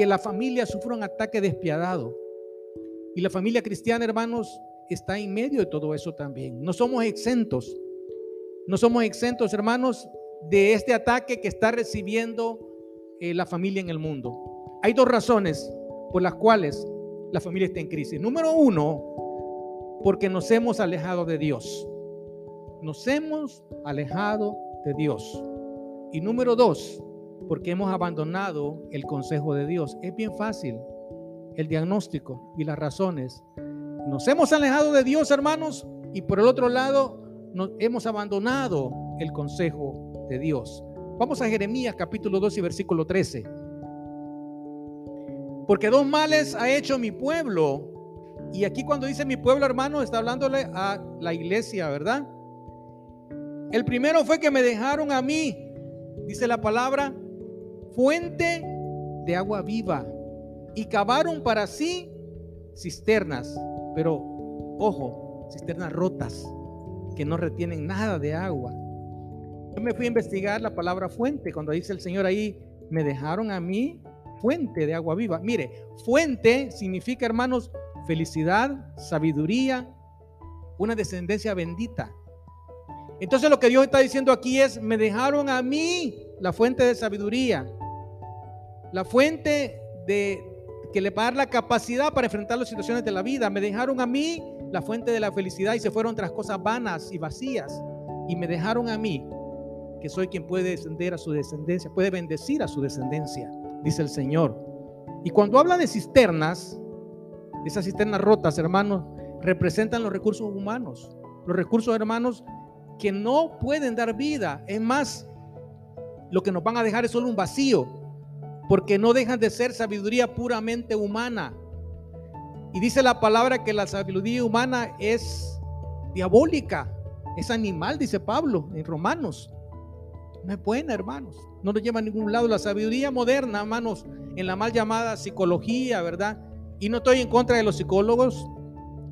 que la familia sufre un ataque despiadado. Y la familia cristiana, hermanos, está en medio de todo eso también. No somos exentos. No somos exentos, hermanos, de este ataque que está recibiendo eh, la familia en el mundo. Hay dos razones por las cuales la familia está en crisis. Número uno, porque nos hemos alejado de Dios. Nos hemos alejado de Dios. Y número dos, porque hemos abandonado el consejo de Dios. Es bien fácil el diagnóstico y las razones. Nos hemos alejado de Dios, hermanos, y por el otro lado, nos hemos abandonado el consejo de Dios. Vamos a Jeremías capítulo 2 y versículo 13. Porque dos males ha hecho mi pueblo. Y aquí cuando dice mi pueblo, hermano, está hablándole a la iglesia, ¿verdad? El primero fue que me dejaron a mí, dice la palabra, fuente de agua viva y cavaron para sí cisternas, pero ojo, cisternas rotas que no retienen nada de agua. Yo me fui a investigar la palabra fuente cuando dice el Señor ahí, me dejaron a mí fuente de agua viva. Mire, fuente significa, hermanos, felicidad, sabiduría, una descendencia bendita. Entonces lo que Dios está diciendo aquí es, me dejaron a mí la fuente de sabiduría, la fuente de que le va a dar la capacidad para enfrentar las situaciones de la vida. Me dejaron a mí la fuente de la felicidad y se fueron tras cosas vanas y vacías. Y me dejaron a mí, que soy quien puede descender a su descendencia, puede bendecir a su descendencia, dice el Señor. Y cuando habla de cisternas, esas cisternas rotas, hermanos, representan los recursos humanos. Los recursos, hermanos, que no pueden dar vida. Es más, lo que nos van a dejar es solo un vacío, porque no dejan de ser sabiduría puramente humana. Y dice la palabra que la sabiduría humana es diabólica, es animal, dice Pablo en Romanos. No es buena, hermanos. No nos lleva a ningún lado. La sabiduría moderna, hermanos, en la mal llamada psicología, ¿verdad? Y no estoy en contra de los psicólogos.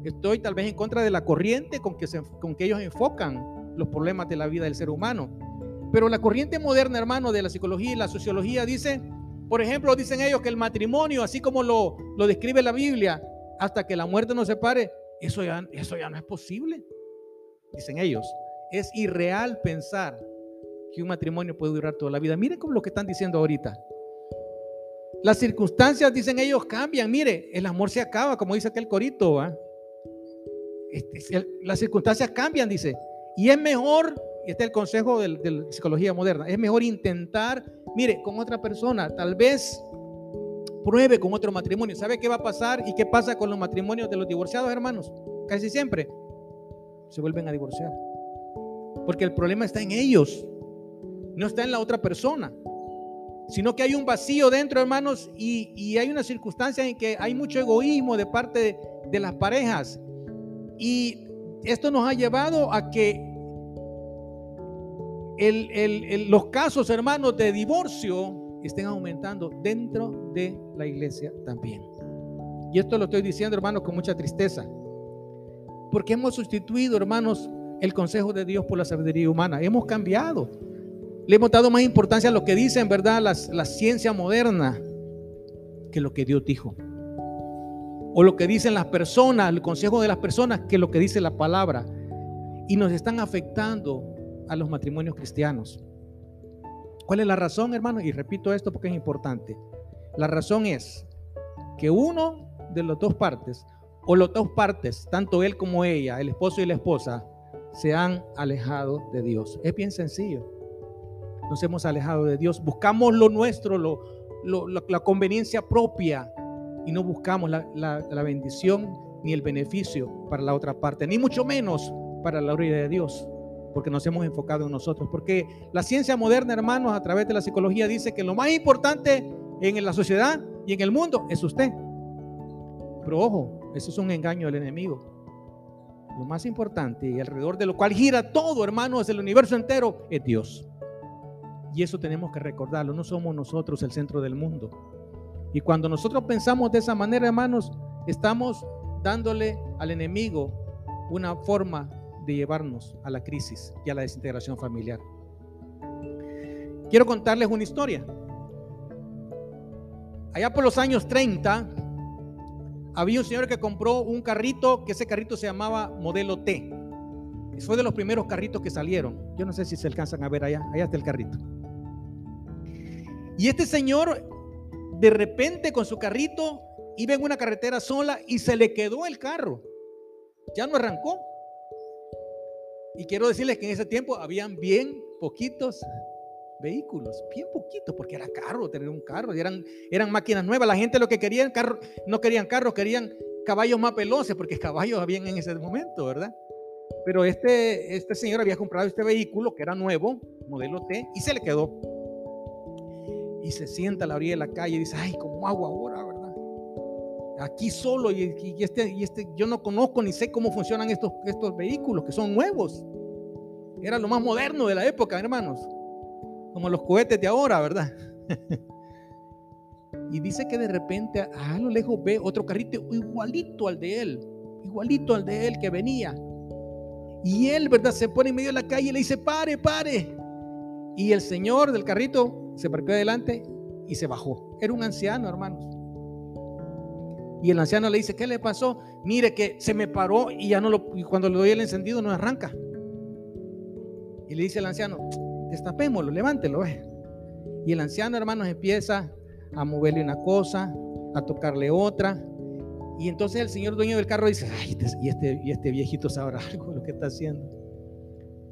Estoy tal vez en contra de la corriente con que, con que ellos enfocan los problemas de la vida del ser humano. Pero la corriente moderna, hermano, de la psicología y la sociología dice, por ejemplo, dicen ellos que el matrimonio, así como lo, lo describe la Biblia, hasta que la muerte nos separe, eso ya, eso ya no es posible. Dicen ellos, es irreal pensar que un matrimonio puede durar toda la vida. Miren como lo que están diciendo ahorita. Las circunstancias, dicen ellos, cambian. Mire, el amor se acaba, como dice aquel corito. Este, las circunstancias cambian, dice. Y es mejor, y este es el consejo de, la psicología moderna, es mejor intentar, mire, con otra persona, tal vez pruebe con otro matrimonio. ¿Sabe qué va a pasar y qué pasa con los matrimonios de los divorciados, hermanos? Casi siempre se vuelven a divorciar. Porque el problema está en ellos, no está en la otra persona, sino que hay un vacío dentro, hermanos, y, hay una circunstancia en que hay mucho egoísmo de parte de, de las parejas. Y esto nos ha llevado a que los casos, hermanos, de divorcio estén aumentando dentro de la iglesia también. Y esto lo estoy diciendo, hermanos, con mucha tristeza. Porque hemos sustituido, hermanos, el consejo de Dios por la sabiduría humana. Hemos cambiado. Le hemos dado más importancia a lo que dice en verdad la ciencia moderna que lo que Dios dijo. O lo que dicen las personas, el consejo de las personas, que lo que dice la palabra. Y nos están afectando a los matrimonios cristianos. ¿Cuál es la razón, hermano? Y repito esto porque es importante. La razón es que uno de las dos partes, o las dos partes, tanto él como ella, el esposo y la esposa, se han alejado de Dios. Es bien sencillo. Nos hemos alejado de Dios. Buscamos lo nuestro, lo, la conveniencia propia y no buscamos la, la bendición ni el beneficio para la otra parte, ni mucho menos para la gloria de Dios porque nos hemos enfocado en nosotros. Porque la ciencia moderna, hermanos, a través de la psicología dice que lo más importante en la sociedad y en el mundo es usted. Pero ojo, eso es un engaño del enemigo. Lo más importante y alrededor de lo cual gira todo, hermanos, el universo entero, es Dios. Y eso tenemos que recordarlo. No somos nosotros el centro del mundo. Y cuando nosotros pensamos de esa manera, hermanos, estamos dándole al enemigo una forma de llevarnos a la crisis y a la desintegración familiar. Quiero contarles una historia. allá por los años 30, había un señor que compró un carrito, que ese carrito se llamaba Modelo T. Fue de los primeros carritos que salieron. Yo no sé si se alcanzan a ver allá. Allá está el carrito. Y este señor, de repente con su carrito, iba en una carretera sola y se le quedó el carro. Ya no arrancó. Y quiero decirles que en ese tiempo habían bien poquitos vehículos, bien poquitos, porque era caro tener un carro, eran, eran máquinas nuevas. La gente lo que querían, carro, no querían carros, querían caballos más veloces, porque caballos habían en ese momento, ¿verdad? Pero este, este señor había comprado este vehículo que era nuevo, modelo T, y se le quedó. Y se sienta a la orilla de la calle y dice, ay, ¿cómo hago ahora, verdad? Aquí solo y, este, y este, yo no conozco ni sé cómo funcionan estos, estos vehículos que son nuevos. Era lo más moderno de la época, hermanos. Como los cohetes de ahora, ¿verdad? y dice que de repente a lo lejos ve otro carrito igualito al de él, igualito al de él que venía. Y él, ¿verdad? Se pone en medio de la calle y le dice, pare, pare. Y el señor del carrito se parqueó adelante y se bajó. Era un anciano, hermanos. Y el anciano le dice, ¿qué le pasó? Mire que se me paró y ya no lo, y cuando le doy el encendido no arranca. Y le dice el anciano, destapémoslo, levántelo. Eh". Y el anciano, hermanos, empieza a moverle una cosa, a tocarle otra. Y entonces el señor dueño del carro dice, ay, este, y este, y este viejito sabrá algo de lo que está haciendo.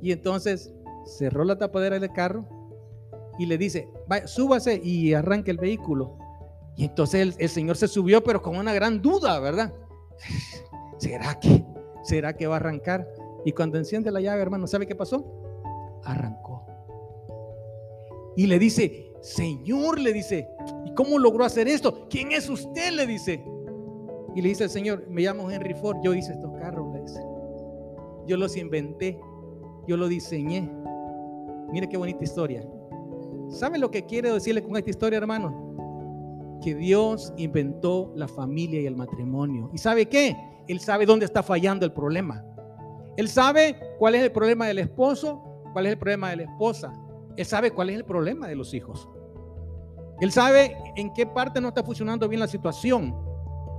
Y entonces cerró la tapadera del carro y le dice, súbase y arranque el vehículo. Y entonces el, señor se subió, pero con una gran duda, ¿verdad? ¿Será que, será que va a arrancar? Y cuando enciende la llave, hermano, ¿sabe qué pasó? Arrancó. Y le dice, Señor, le dice, ¿y cómo logró hacer esto? ¿Quién es usted? Le dice. Y le dice el Señor, me llamo Henry Ford, yo hice estos carros, le dice. Yo los inventé, yo los diseñé. Mire qué bonita historia. ¿Sabe lo que quiero decirle con esta historia, hermano? Que Dios inventó la familia y el matrimonio. ¿Y sabe qué? Él sabe dónde está fallando el problema. Él sabe cuál es el problema del esposo, cuál es el problema de la esposa. Él sabe cuál es el problema de los hijos. Él sabe en qué parte no está funcionando bien la situación.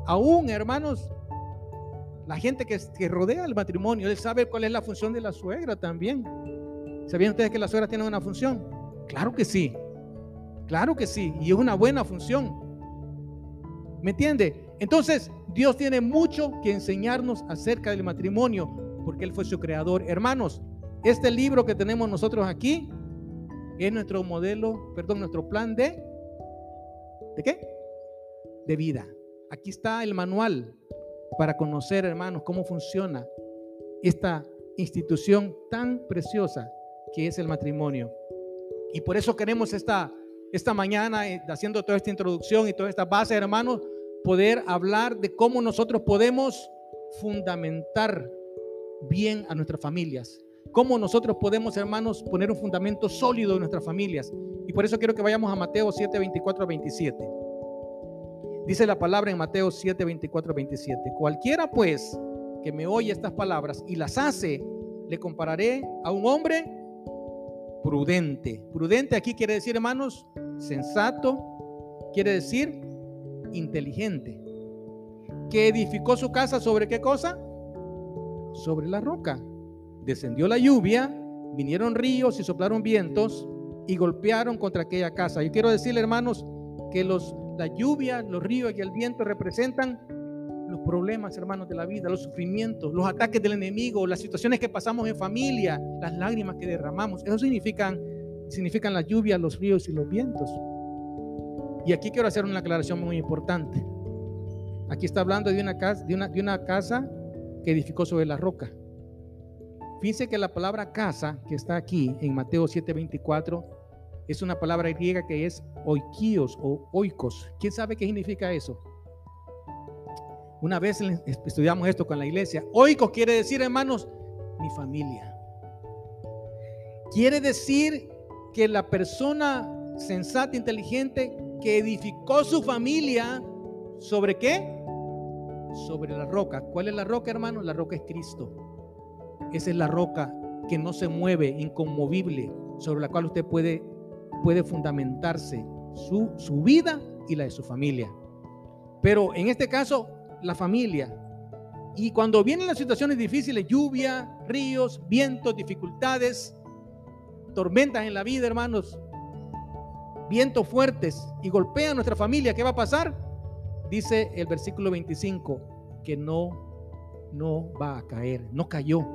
Aún, hermanos, la gente que, rodea el matrimonio, él sabe cuál es la función de la suegra también. ¿Sabían ustedes que la suegra tiene una función? Claro que sí. Claro que sí. Y es una buena función. ¿Me entiende? Entonces, Dios tiene mucho que enseñarnos acerca del matrimonio, porque Él fue su creador. Hermanos, este libro que tenemos nosotros aquí es nuestro modelo, perdón, nuestro plan de... ¿De qué? De vida. Aquí está el manual para conocer, hermanos, cómo funciona esta institución tan preciosa que es el matrimonio. Y por eso queremos esta, esta mañana, eh, haciendo toda esta introducción y toda esta base, hermanos, poder hablar de cómo nosotros podemos fundamentar bien a nuestras familias. Cómo nosotros podemos, hermanos, poner un fundamento sólido en nuestras familias. Y por eso quiero que vayamos a Mateo 7, 24 27. Dice la palabra en Mateo 7, 24, 27. Cualquiera pues que me oye estas palabras y las hace, le compararé a un hombre prudente. Prudente aquí quiere decir, hermanos, sensato, quiere decir inteligente. Que edificó su casa sobre qué cosa? Sobre la roca. Descendió la lluvia, vinieron ríos y soplaron vientos y golpearon contra aquella casa. Yo quiero decirle, hermanos, que los la lluvia, los ríos y el viento representan los problemas, hermanos, de la vida, los sufrimientos, los ataques del enemigo, las situaciones que pasamos en familia, las lágrimas que derramamos. Eso significan, significan la lluvia, los ríos y los vientos. Y aquí quiero hacer una aclaración muy importante. Aquí está hablando de una casa, de una, de una casa que edificó sobre la roca. Fíjense que la palabra casa que está aquí en Mateo 7:24 es una palabra griega que es oikios o oikos. ¿Quién sabe qué significa eso? Una vez estudiamos esto con la iglesia. Oikos quiere decir, hermanos, mi familia. Quiere decir que la persona sensata, inteligente, que edificó su familia, ¿sobre qué? Sobre la roca. ¿Cuál es la roca, hermanos? La roca es Cristo. Esa es la roca que no se mueve, inconmovible, sobre la cual usted puede puede fundamentarse su, su vida y la de su familia. Pero en este caso, la familia. Y cuando vienen las situaciones difíciles, lluvia, ríos, vientos, dificultades, tormentas en la vida, hermanos, vientos fuertes y golpean nuestra familia, ¿qué va a pasar? Dice el versículo 25 que no, no va a caer, no cayó.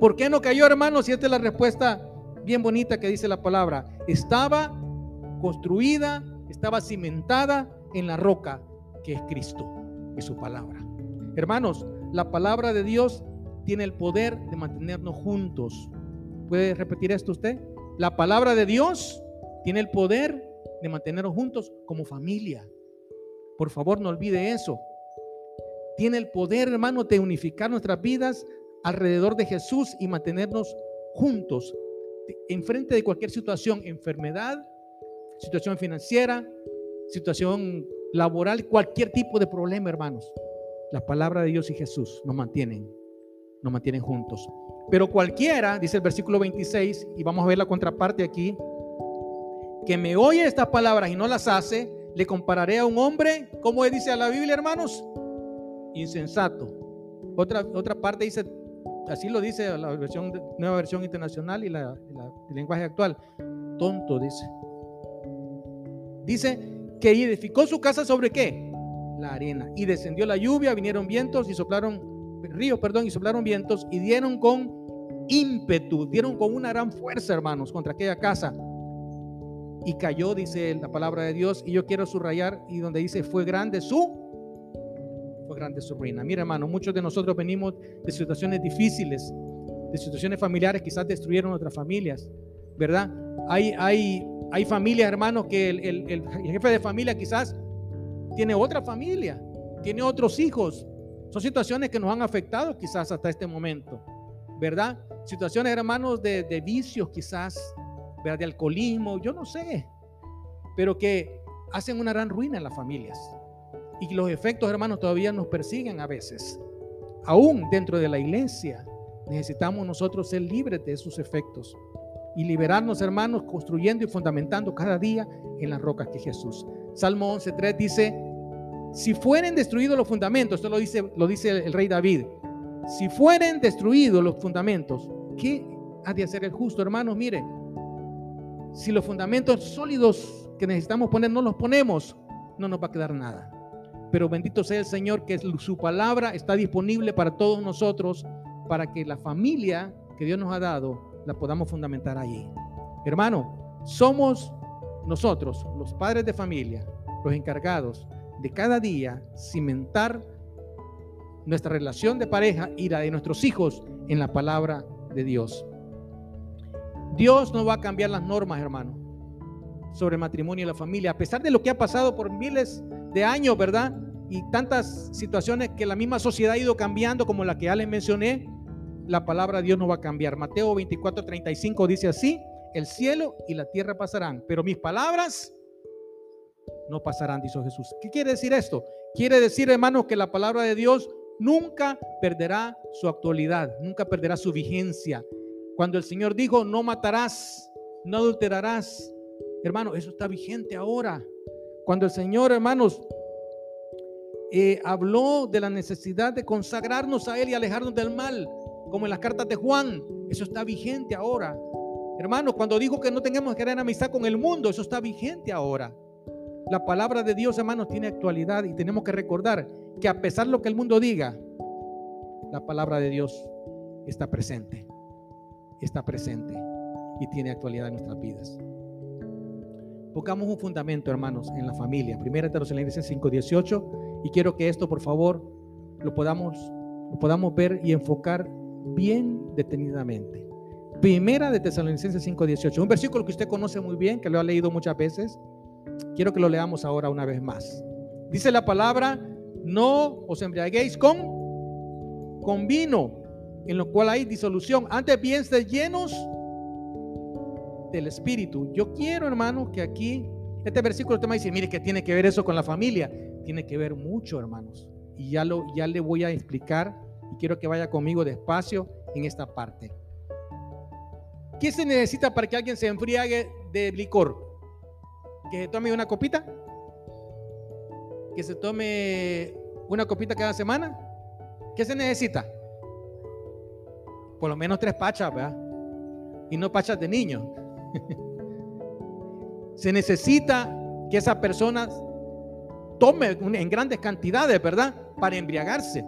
¿Por qué no cayó, hermanos? Y esta es la respuesta bien bonita que dice la palabra. Estaba construida, estaba cimentada en la roca que es Cristo y su palabra. Hermanos, la palabra de Dios tiene el poder de mantenernos juntos. ¿Puede repetir esto usted? La palabra de Dios tiene el poder de mantenernos juntos como familia. Por favor, no olvide eso. Tiene el poder, hermano, de unificar nuestras vidas alrededor de Jesús y mantenernos juntos en frente de cualquier situación, enfermedad, situación financiera, situación laboral, cualquier tipo de problema, hermanos. La palabra de Dios y Jesús nos mantienen, nos mantienen juntos. Pero cualquiera, dice el versículo 26, y vamos a ver la contraparte aquí, que me oye estas palabras y no las hace, le compararé a un hombre, como dice la Biblia, hermanos, insensato. Otra, otra parte dice, así lo dice la versión, nueva versión internacional y la, el lenguaje actual, tonto, dice. Dice que edificó su casa sobre qué? La arena. Y descendió la lluvia, vinieron vientos y soplaron, ríos, perdón, y soplaron vientos y dieron con ímpetu, dieron con una gran fuerza, hermanos, contra aquella casa. Y cayó, dice la palabra de Dios, y yo quiero subrayar, y donde dice, fue grande su, grande su ruina. Mira, hermano, muchos de nosotros venimos de situaciones difíciles, de situaciones familiares, quizás destruyeron nuestras familias, ¿verdad? Hay, hay hay familias, hermanos, que el, jefe de familia quizás tiene otra familia, tiene otros hijos. Son situaciones que nos han afectado quizás hasta este momento, ¿verdad? Situaciones, hermanos, de, vicios quizás, ¿verdad? de alcoholismo, yo no sé, pero que hacen una gran ruina en las familias. Y los efectos, hermanos, todavía nos persiguen a veces. Aún dentro de la iglesia necesitamos nosotros ser libres de esos efectos y liberarnos, hermanos, construyendo y fundamentando cada día en las rocas que Jesús. Salmo 11.3 dice, si fueren destruidos los fundamentos, esto lo dice, lo dice el rey David, si fueren destruidos los fundamentos, ¿qué ha de hacer el justo, hermanos? Mire, si los fundamentos sólidos que necesitamos poner no los ponemos, no nos va a quedar nada. Pero bendito sea el Señor que su palabra está disponible para todos nosotros, para que la familia que Dios nos ha dado la podamos fundamentar allí. Hermano, somos nosotros, los padres de familia, los encargados de cada día cimentar nuestra relación de pareja y la de nuestros hijos en la palabra de Dios. Dios no va a cambiar las normas, hermano, sobre matrimonio y la familia, a pesar de lo que ha pasado por miles de años, ¿verdad? Y tantas situaciones que la misma sociedad ha ido cambiando, como la que ya les mencioné, la palabra de Dios no va a cambiar. Mateo 24, 35 dice así, el cielo y la tierra pasarán, pero mis palabras no pasarán, dijo Jesús. ¿Qué quiere decir esto? Quiere decir, hermanos, que la palabra de Dios nunca perderá su actualidad, nunca perderá su vigencia. Cuando el Señor dijo, no matarás, no adulterarás, hermano, eso está vigente ahora. Cuando el Señor, hermanos, eh, habló de la necesidad de consagrarnos a Él y alejarnos del mal, como en las cartas de Juan. Eso está vigente ahora. Hermanos, cuando dijo que no tengamos que tener amistad con el mundo, eso está vigente ahora. La palabra de Dios, hermanos, tiene actualidad y tenemos que recordar que a pesar de lo que el mundo diga, la palabra de Dios está presente. Está presente y tiene actualidad en nuestras vidas. Pongamos un fundamento, hermanos, en la familia. Primera Tesalonicenses 5:18 y quiero que esto, por favor, lo podamos lo podamos ver y enfocar bien detenidamente. Primera de Tesalonicenses 5:18, un versículo que usted conoce muy bien, que lo ha leído muchas veces. Quiero que lo leamos ahora una vez más. Dice la palabra, no os embriaguéis con, con vino, en lo cual hay disolución. Antes bien, sed llenos del Espíritu. Yo quiero, hermano, que aquí, este versículo usted me dice, mire que tiene que ver eso con la familia. Tiene que ver mucho, hermanos. Y ya, lo, ya le voy a explicar y quiero que vaya conmigo despacio en esta parte. ¿Qué se necesita para que alguien se enfriague de licor? ¿Que se tome una copita? que se tome una copita cada semana? ¿Qué se necesita? Por lo menos tres pachas, ¿verdad? Y no pachas de niños. se necesita que esa persona tome en grandes cantidades, ¿verdad? Para embriagarse.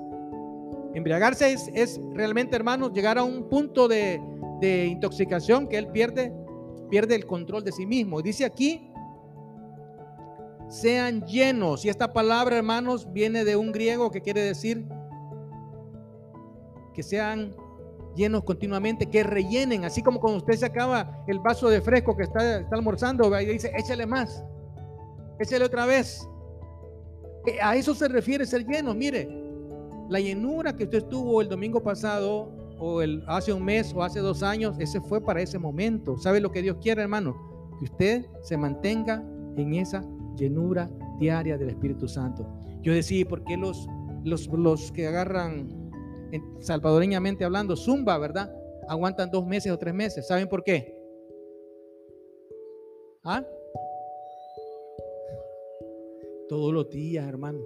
Embriagarse es, realmente, hermanos, llegar a un punto de, de intoxicación que él pierde, pierde el control de sí mismo. Dice aquí, sean llenos. Y esta palabra, hermanos, viene de un griego que quiere decir que sean llenos continuamente, que rellenen, así como cuando usted se acaba el vaso de fresco que está, está almorzando, y dice, échale más, échale otra vez. Eh, a eso se refiere ser lleno. Mire, la llenura que usted tuvo el domingo pasado, o el, hace un mes, o hace dos años, ese fue para ese momento. ¿Sabe lo que Dios quiere, hermano? Que usted se mantenga en esa llenura diaria del Espíritu Santo. Yo decía, ¿por qué los, los, los que agarran, salvadoreñamente hablando, zumba, verdad? Aguantan dos meses o tres meses. ¿Saben por qué? ¿Ah? Todos los días, hermano.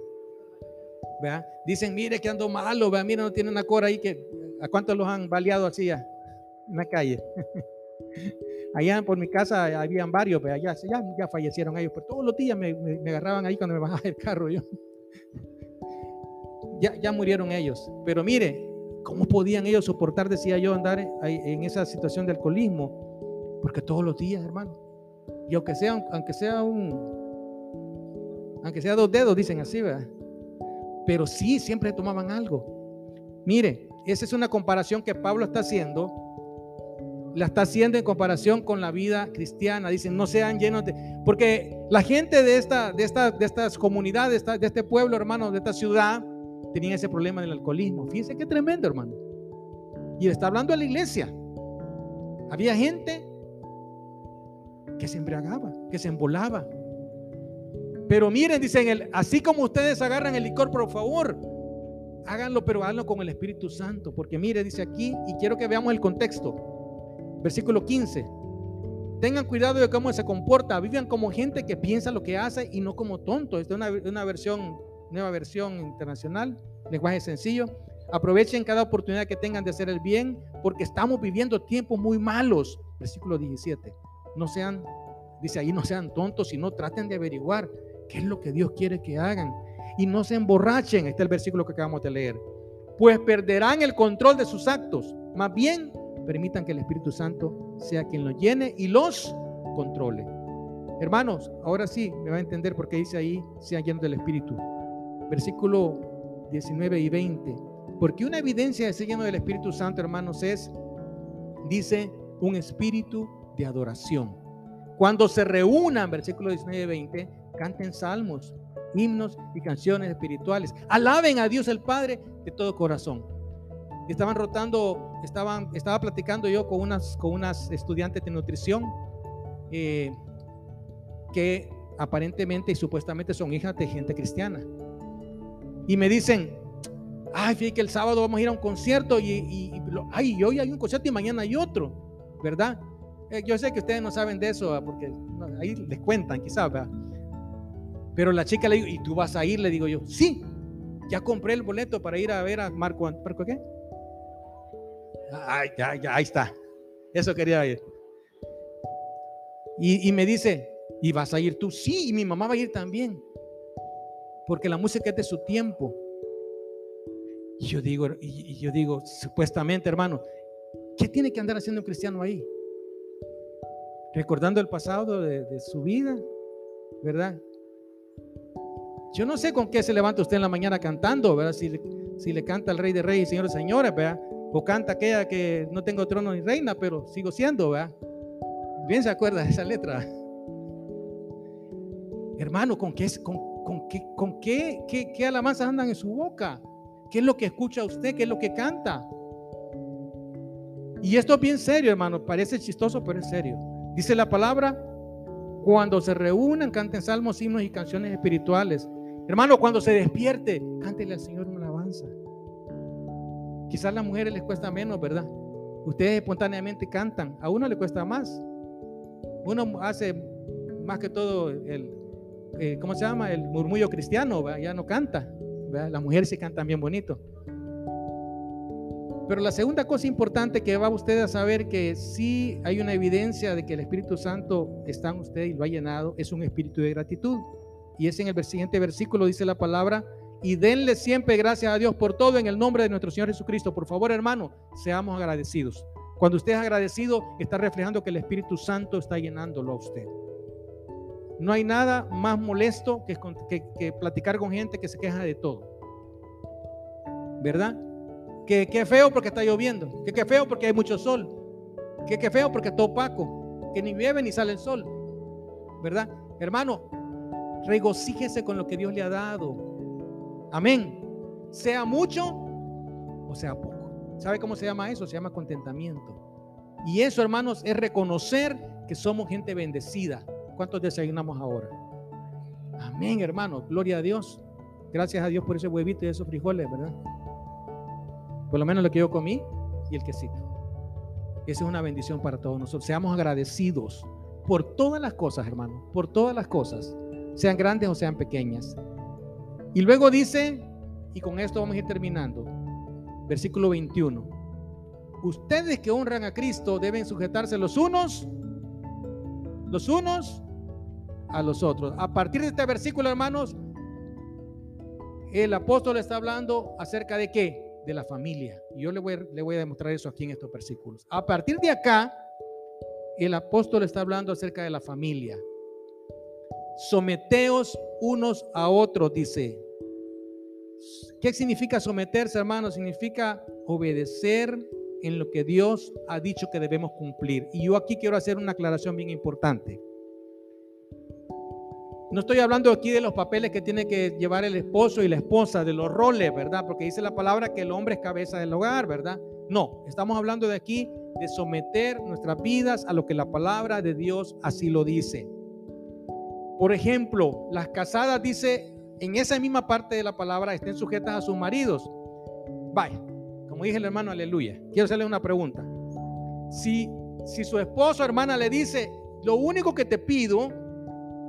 ¿Vea? Dicen, mire que ando malo, vea, mira, no tiene una cora ahí que, ¿a cuántos los han baleado así ya? En la calle. Allá por mi casa habían varios, pero ya, ya, fallecieron ellos, pero todos los días me, agarraban ahí cuando me bajaba el carro yo. Ya, ya murieron ellos. Pero mire, ¿cómo podían ellos soportar, decía yo, andar en esa situación de alcoholismo? Porque todos los días, hermano. Y aunque sea, aunque sea un, aunque sea dos dedos, dicen así, ¿verdad? Pero sí, siempre tomaban algo. Mire, esa es una comparación que Pablo está haciendo la está haciendo en comparación con la vida cristiana. Dicen, no sean llenos de... Porque la gente de, esta, de, esta, de estas comunidades, de este pueblo, hermano, de esta ciudad, tenían ese problema del alcoholismo. Fíjense qué tremendo, hermano. Y está hablando a la iglesia. Había gente que se embriagaba, que se embolaba. Pero miren, dicen, así como ustedes agarran el licor, por favor, háganlo, pero háganlo con el Espíritu Santo. Porque mire, dice aquí, y quiero que veamos el contexto. Versículo 15. Tengan cuidado de cómo se comporta. Vivan como gente que piensa lo que hace y no como tonto. Esta es una, versión, nueva versión internacional, lenguaje sencillo. Aprovechen cada oportunidad que tengan de hacer el bien, porque estamos viviendo tiempos muy malos. Versículo 17. No sean, dice ahí, no sean tontos, sino traten de averiguar qué es lo que Dios quiere que hagan. Y no se emborrachen. Este es el versículo que acabamos de leer. Pues perderán el control de sus actos. Más bien permitan que el Espíritu Santo sea quien los llene y los controle. Hermanos, ahora sí me va a entender porque dice ahí, sean llenos del Espíritu. Versículo 19 y 20. Porque una evidencia de ser lleno del Espíritu Santo, hermanos, es, dice, un espíritu de adoración. Cuando se reúnan, versículo 19 y 20, canten salmos, himnos y canciones espirituales. Alaben a Dios el Padre de todo corazón estaban rotando, estaban, estaba platicando yo con unas, con unas estudiantes de nutrición eh, que aparentemente y supuestamente son hijas de gente cristiana. Y me dicen, ay, fíjate que el sábado vamos a ir a un concierto y, y, ay, hoy hay un concierto y mañana hay otro, ¿verdad? Eh, yo sé que ustedes no saben de eso, porque ahí les cuentan quizás, ¿verdad? Pero la chica le digo, ¿y tú vas a ir? Le digo yo, sí, ya compré el boleto para ir a ver a Marco, ¿Marco qué? Ay, ya, ya, ahí está. Eso quería ir. Y, me dice, ¿y vas a ir tú? Sí, y mi mamá va a ir también. Porque la música es de su tiempo. Y yo digo, yo digo, supuestamente, hermano, ¿qué tiene que andar haciendo un cristiano ahí? Recordando el pasado de, su vida, ¿verdad? Yo no sé con qué se levanta usted en la mañana cantando, ¿verdad? Si, le canta al Rey de Reyes y Señores Señores, ¿verdad? O canta aquella que no tengo trono ni reina, pero sigo siendo, ¿verdad? Bien se acuerda de esa letra. Hermano, ¿con qué, con, con qué, con qué, qué, qué alabanzas andan en su boca? ¿Qué es lo que escucha usted? ¿Qué es lo que canta? Y esto es bien serio, hermano. Parece chistoso, pero es serio. Dice la palabra, cuando se reúnan, canten salmos, himnos y canciones espirituales. Hermano, cuando se despierte, cántele al Señor una alabanza. Quizás a las mujeres les cuesta menos, ¿verdad? Ustedes espontáneamente cantan, a uno le cuesta más. Uno hace más que todo el, eh, ¿cómo se llama? El murmullo cristiano, ya no canta. Las mujeres sí cantan bien bonito. Pero la segunda cosa importante que va usted a saber que sí hay una evidencia de que el Espíritu Santo está en usted y lo ha llenado, es un espíritu de gratitud. Y es en el siguiente versículo, dice la palabra, y denle siempre gracias a Dios por todo en el nombre de nuestro Señor Jesucristo. Por favor, hermano, seamos agradecidos. Cuando usted es agradecido, está reflejando que el Espíritu Santo está llenándolo a usted. No hay nada más molesto que, platicar con gente que se queja de todo. ¿Verdad? Que, qué feo porque está lloviendo. Que qué feo porque hay mucho sol. Que qué feo porque está opaco. Que ni llueve ni sale el sol. ¿Verdad? Hermano, regocíjese con lo que Dios le ha dado. Amén. Sea mucho o sea poco. ¿Sabe cómo se llama eso? Se llama contentamiento. Y eso, hermanos, es reconocer que somos gente bendecida. ¿Cuántos desayunamos ahora? Amén, hermano. Gloria a Dios. Gracias a Dios por ese huevito y esos frijoles, ¿verdad? Por lo menos lo que yo comí y el quesito. Esa es una bendición para todos nosotros. Seamos agradecidos por todas las cosas, hermano. Por todas las cosas. Sean grandes o sean pequeñas. Y luego dice, y con esto vamos a ir terminando. Versículo 21. Ustedes que honran a Cristo deben sujetarse los unos, los unos a los otros. A partir de este versículo, hermanos, el apóstol está hablando acerca de qué? De la familia. Y yo le voy, le voy a demostrar eso aquí en estos versículos. A partir de acá, el apóstol está hablando acerca de la familia. Someteos unos a otros, dice. ¿Qué significa someterse, hermanos? Significa obedecer en lo que Dios ha dicho que debemos cumplir. Y yo aquí quiero hacer una aclaración bien importante. No estoy hablando aquí de los papeles que tiene que llevar el esposo y la esposa, de los roles, ¿verdad? Porque dice la palabra que el hombre es cabeza del hogar, ¿verdad? No, estamos hablando de aquí de someter nuestras vidas a lo que la palabra de Dios así lo dice. Por ejemplo, las casadas dice en esa misma parte de la palabra estén sujetas a sus maridos. Vaya, como dije el hermano, aleluya. Quiero hacerle una pregunta. Si, si su esposo, hermana, le dice, lo único que te pido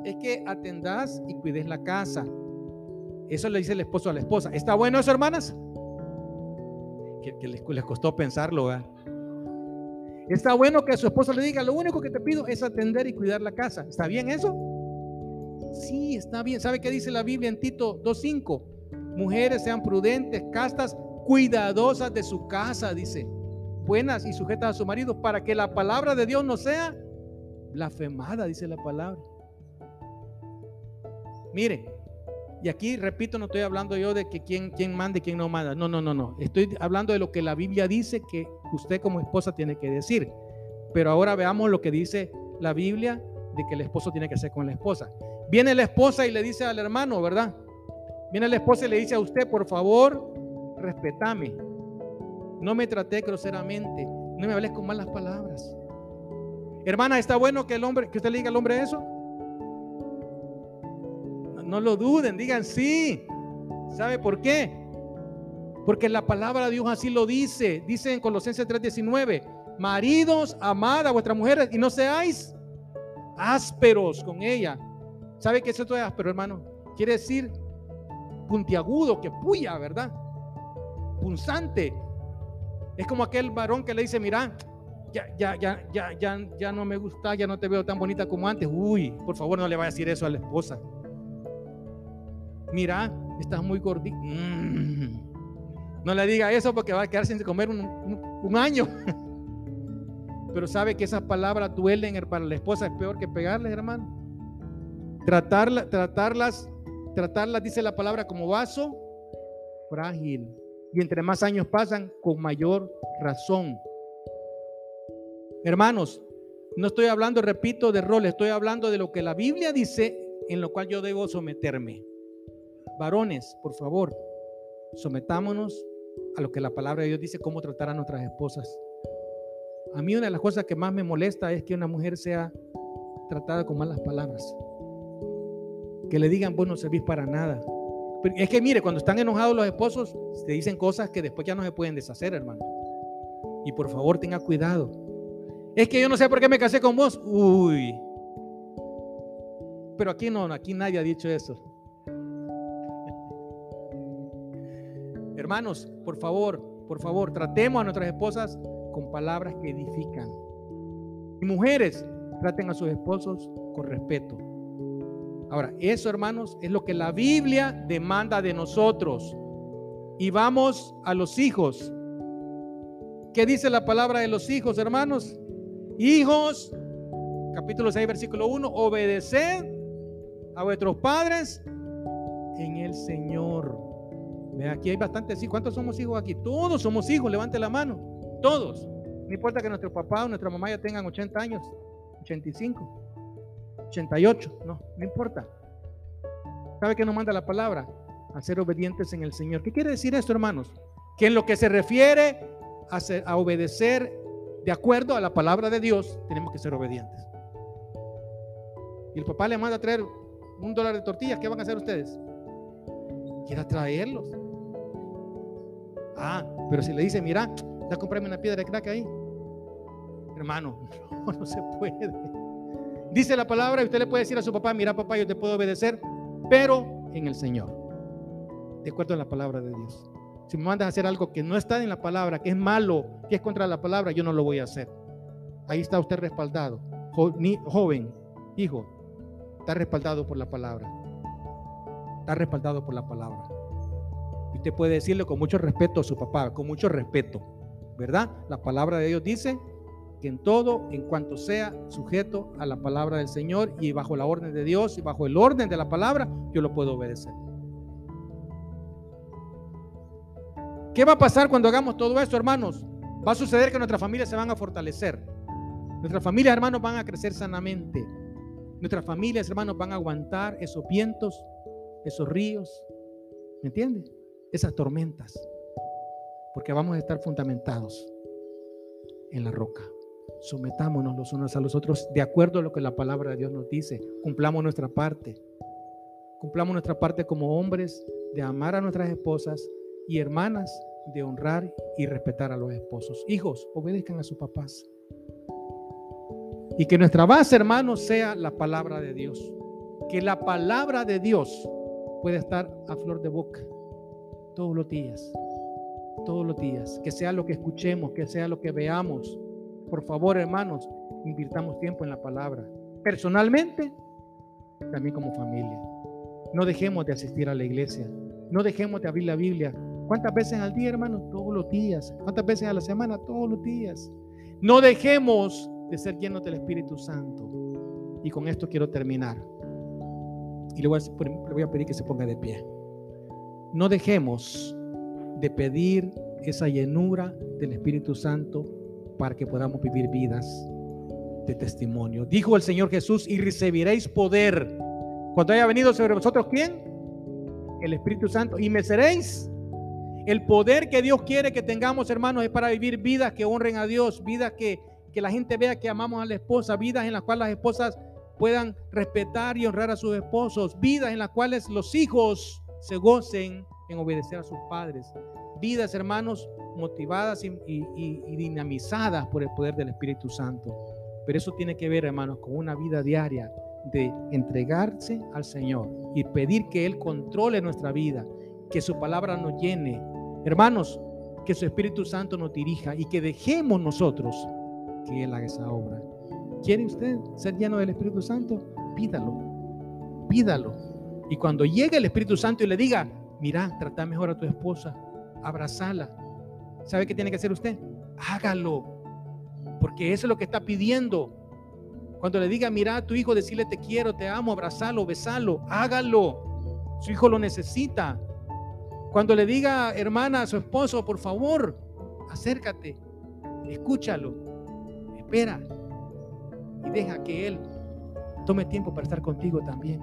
es que atendas y cuides la casa. Eso le dice el esposo a la esposa. ¿Está bueno eso, hermanas? Que, les, costó pensarlo. Está bueno que su esposo le diga, lo único que te pido es atender y cuidar la casa. ¿Está bien eso? Sí, está bien. ¿Sabe qué dice la Biblia en Tito 2.5? Mujeres sean prudentes, castas, cuidadosas de su casa, dice. Buenas y sujetas a su marido para que la palabra de Dios no sea blasfemada, dice la palabra. Mire, y aquí repito, no estoy hablando yo de que quién, quién manda y quién no manda. No, no, no, no. Estoy hablando de lo que la Biblia dice que usted como esposa tiene que decir. Pero ahora veamos lo que dice la Biblia de que el esposo tiene que hacer con la esposa. Viene la esposa y le dice al hermano, ¿verdad? Viene la esposa y le dice a usted, por favor, respetame. No me traté groseramente. No me hables con malas palabras. Hermana, ¿está bueno que el hombre, que usted le diga al hombre eso? No lo duden, digan sí. ¿Sabe por qué? Porque la palabra de Dios así lo dice. Dice en Colosenses 3:19, maridos, amad a vuestras mujeres y no seáis ásperos con ella. ¿Sabe qué es esto de áspero, hermano? Quiere decir puntiagudo, que puya, ¿verdad? Punzante. Es como aquel varón que le dice, mira, ya, ya, ya, ya, ya, ya no me gusta, ya no te veo tan bonita como antes. Uy, por favor no le vaya a decir eso a la esposa mira, estás muy gordito. Mm. No le diga eso porque va a quedar sin comer un, año. Pero sabe que esas palabras duelen para la esposa, es peor que pegarles, hermano. Tratarla, tratarlas, tratarlas, dice la palabra, como vaso frágil. Y entre más años pasan, con mayor razón. Hermanos, no estoy hablando, repito, de rol, estoy hablando de lo que la Biblia dice en lo cual yo debo someterme. Varones, por favor, sometámonos a lo que la palabra de Dios dice, cómo tratar a nuestras esposas. A mí una de las cosas que más me molesta es que una mujer sea tratada con malas palabras. Que le digan, vos no servís para nada. Es que mire, cuando están enojados los esposos, se dicen cosas que después ya no se pueden deshacer, hermano. Y por favor, tenga cuidado. Es que yo no sé por qué me casé con vos. Uy. Pero aquí no, aquí nadie ha dicho eso. Hermanos, por favor, por favor, tratemos a nuestras esposas con palabras que edifican. Y mujeres, traten a sus esposos con respeto. Ahora, eso, hermanos, es lo que la Biblia demanda de nosotros. Y vamos a los hijos. ¿Qué dice la palabra de los hijos, hermanos? Hijos, capítulo 6, versículo 1, obedeced a vuestros padres en el Señor. Aquí hay bastantes hijos. ¿Cuántos somos hijos aquí? Todos somos hijos, levante la mano. Todos. No importa que nuestro papá o nuestra mamá ya tengan 80 años, 85, 88, no, no importa. ¿Sabe qué nos manda la palabra? A ser obedientes en el Señor. ¿Qué quiere decir esto, hermanos? Que en lo que se refiere a, a obedecer de acuerdo a la palabra de Dios, tenemos que ser obedientes. Y el papá le manda a traer un dólar de tortillas, ¿qué van a hacer ustedes? Quiera traerlos. Ah, pero si le dice, mira, ya comprarme una piedra de crack ahí. Hermano, no, no se puede. Dice la palabra y usted le puede decir a su papá, mira papá, yo te puedo obedecer, pero en el Señor. De acuerdo a la palabra de Dios. Si me mandas a hacer algo que no está en la palabra, que es malo, que es contra la palabra, yo no lo voy a hacer. Ahí está usted respaldado. joven, hijo, está respaldado por la palabra. Está respaldado por la palabra. Y usted puede decirle con mucho respeto a su papá, con mucho respeto, ¿verdad? La palabra de Dios dice que en todo, en cuanto sea sujeto a la palabra del Señor y bajo la orden de Dios y bajo el orden de la palabra, yo lo puedo obedecer. ¿Qué va a pasar cuando hagamos todo esto, hermanos? Va a suceder que nuestras familias se van a fortalecer. Nuestras familias, hermanos, van a crecer sanamente. Nuestras familias, hermanos, van a aguantar esos vientos, esos ríos. ¿Me entiende? Esas tormentas. Porque vamos a estar fundamentados en la roca. Sometámonos los unos a los otros de acuerdo a lo que la palabra de Dios nos dice. Cumplamos nuestra parte. Cumplamos nuestra parte como hombres de amar a nuestras esposas y hermanas de honrar y respetar a los esposos. Hijos, obedezcan a sus papás. Y que nuestra base, hermanos, sea la palabra de Dios. Que la palabra de Dios pueda estar a flor de boca todos los días. Todos los días. Que sea lo que escuchemos, que sea lo que veamos. Por favor, hermanos, invirtamos tiempo en la palabra. Personalmente, también como familia. No dejemos de asistir a la iglesia. No dejemos de abrir la Biblia ¿Cuántas veces al día, hermano? Todos los días. ¿Cuántas veces a la semana? Todos los días. No dejemos de ser llenos del Espíritu Santo. Y con esto quiero terminar. Y le le voy a pedir que se ponga de pie. No dejemos de pedir esa llenura del Espíritu Santo para que podamos vivir vidas de testimonio. Dijo el Señor Jesús, y recibiréis poder. Cuando haya venido sobre vosotros, ¿quién? El Espíritu Santo. Y me seréis el poder que Dios quiere que tengamos, hermanos, es para vivir vidas que honren a Dios, vidas que, que la gente vea que amamos a la esposa, vidas en las cuales las esposas puedan respetar y honrar a sus esposos, vidas en las cuales los hijos se gocen en obedecer a sus padres, vidas, hermanos, motivadas y, dinamizadas por el poder del Espíritu Santo. Pero eso tiene que ver, hermanos, con una vida diaria de entregarse al Señor y pedir que Él controle nuestra vida, que su palabra nos llene, Hermanos, que su Espíritu Santo nos dirija y que dejemos nosotros que Él haga esa obra. ¿Quiere usted ser lleno del Espíritu Santo? Pídalo, pídalo. Y cuando llegue el Espíritu Santo y le diga, mira, trata mejor a tu esposa, abrazala. ¿Sabe qué tiene que hacer usted? Hágalo. Porque eso es lo que está pidiendo. Cuando le diga, mira a tu hijo, decirle te quiero, te amo, abrazalo, besalo, hágalo. Su hijo lo necesita. Cuando le diga, hermana, a su esposo, por favor, acércate, escúchalo, espera y deja que él tome tiempo para estar contigo también.